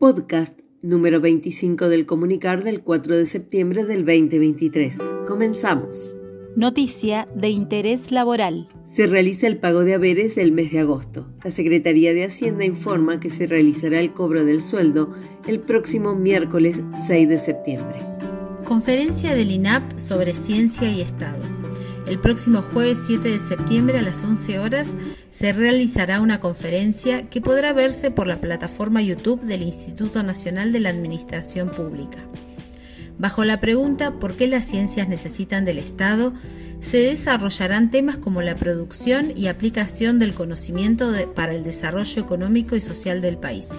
podcast número 25 del comunicar del 4 de septiembre del 2023. Comenzamos. Noticia de interés laboral. Se realiza el pago de haberes del mes de agosto. La Secretaría de Hacienda informa que se realizará el cobro del sueldo el próximo miércoles 6 de septiembre. Conferencia del INAP sobre ciencia y Estado. El próximo jueves 7 de septiembre a las 11 horas se realizará una conferencia que podrá verse por la plataforma YouTube del Instituto Nacional de la Administración Pública. Bajo la pregunta ¿por qué las ciencias necesitan del Estado? se desarrollarán temas como la producción y aplicación del conocimiento para el desarrollo económico y social del país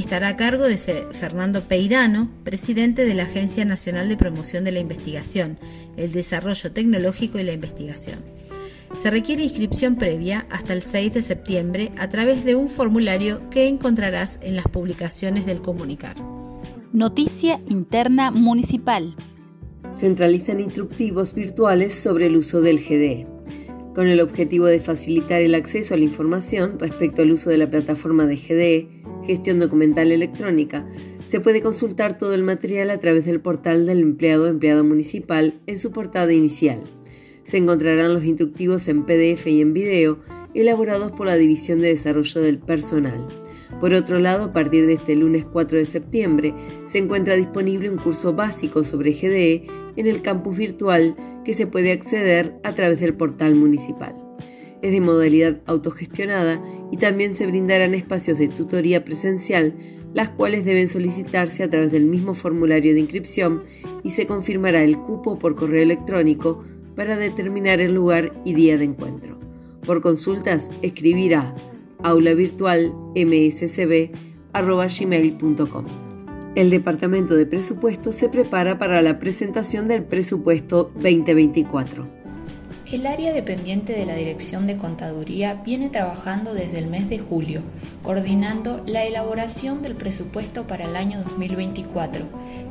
estará a cargo de Fernando Peirano, presidente de la Agencia Nacional de Promoción de la Investigación, el Desarrollo Tecnológico y la Investigación. Se requiere inscripción previa hasta el 6 de septiembre a través de un formulario que encontrarás en las publicaciones del comunicar. Noticia Interna Municipal. Centralizan instructivos virtuales sobre el uso del GDE. Con el objetivo de facilitar el acceso a la información respecto al uso de la plataforma de GDE, gestión documental electrónica, se puede consultar todo el material a través del portal del empleado o empleada municipal en su portada inicial. Se encontrarán los instructivos en PDF y en video elaborados por la División de Desarrollo del Personal. Por otro lado, a partir de este lunes 4 de septiembre, se encuentra disponible un curso básico sobre GDE en el campus virtual que se puede acceder a través del portal municipal es de modalidad autogestionada y también se brindarán espacios de tutoría presencial, las cuales deben solicitarse a través del mismo formulario de inscripción y se confirmará el cupo por correo electrónico para determinar el lugar y día de encuentro. Por consultas, escribir a aulavirtualmscb.gmail.com. El Departamento de Presupuesto se prepara para la presentación del presupuesto 2024. El área dependiente de la Dirección de Contaduría viene trabajando desde el mes de julio, coordinando la elaboración del presupuesto para el año 2024,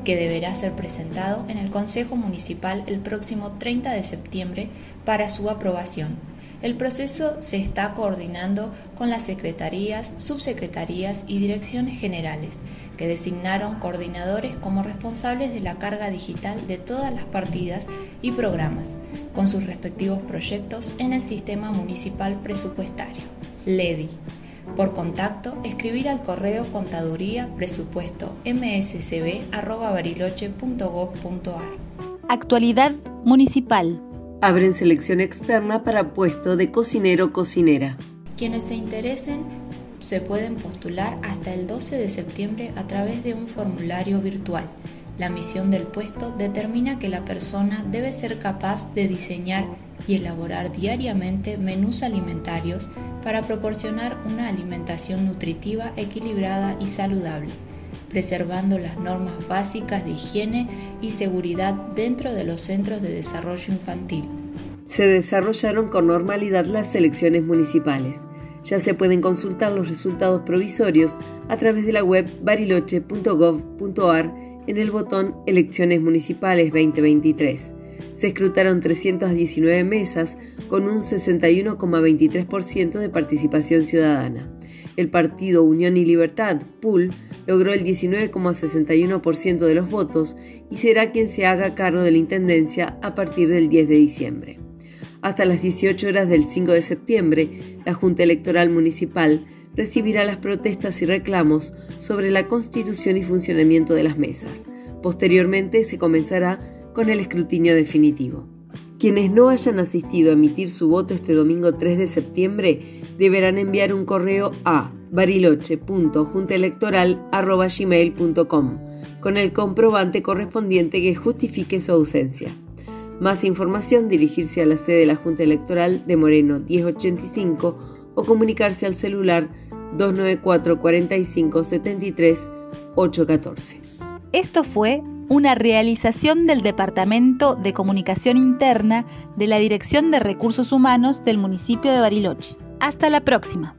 que deberá ser presentado en el Consejo Municipal el próximo 30 de septiembre para su aprobación. El proceso se está coordinando con las secretarías, subsecretarías y direcciones generales, que designaron coordinadores como responsables de la carga digital de todas las partidas y programas, con sus respectivos proyectos en el sistema municipal presupuestario, LEDI. Por contacto, escribir al correo contaduría presupuesto Actualidad municipal abren selección externa para puesto de cocinero-cocinera. Quienes se interesen se pueden postular hasta el 12 de septiembre a través de un formulario virtual. La misión del puesto determina que la persona debe ser capaz de diseñar y elaborar diariamente menús alimentarios para proporcionar una alimentación nutritiva, equilibrada y saludable preservando las normas básicas de higiene y seguridad dentro de los centros de desarrollo infantil. Se desarrollaron con normalidad las elecciones municipales. Ya se pueden consultar los resultados provisorios a través de la web bariloche.gov.ar en el botón Elecciones Municipales 2023. Se escrutaron 319 mesas con un 61,23% de participación ciudadana. El partido Unión y Libertad, PUL, logró el 19,61% de los votos y será quien se haga cargo de la Intendencia a partir del 10 de diciembre. Hasta las 18 horas del 5 de septiembre, la Junta Electoral Municipal recibirá las protestas y reclamos sobre la constitución y funcionamiento de las mesas. Posteriormente se comenzará con el escrutinio definitivo. Quienes no hayan asistido a emitir su voto este domingo 3 de septiembre deberán enviar un correo a bariloche.juntaelectoral.gmail.com con el comprobante correspondiente que justifique su ausencia. Más información dirigirse a la sede de la Junta Electoral de Moreno 1085 o comunicarse al celular 294 45 73 814. Esto fue una realización del Departamento de Comunicación Interna de la Dirección de Recursos Humanos del municipio de Bariloche. Hasta la próxima.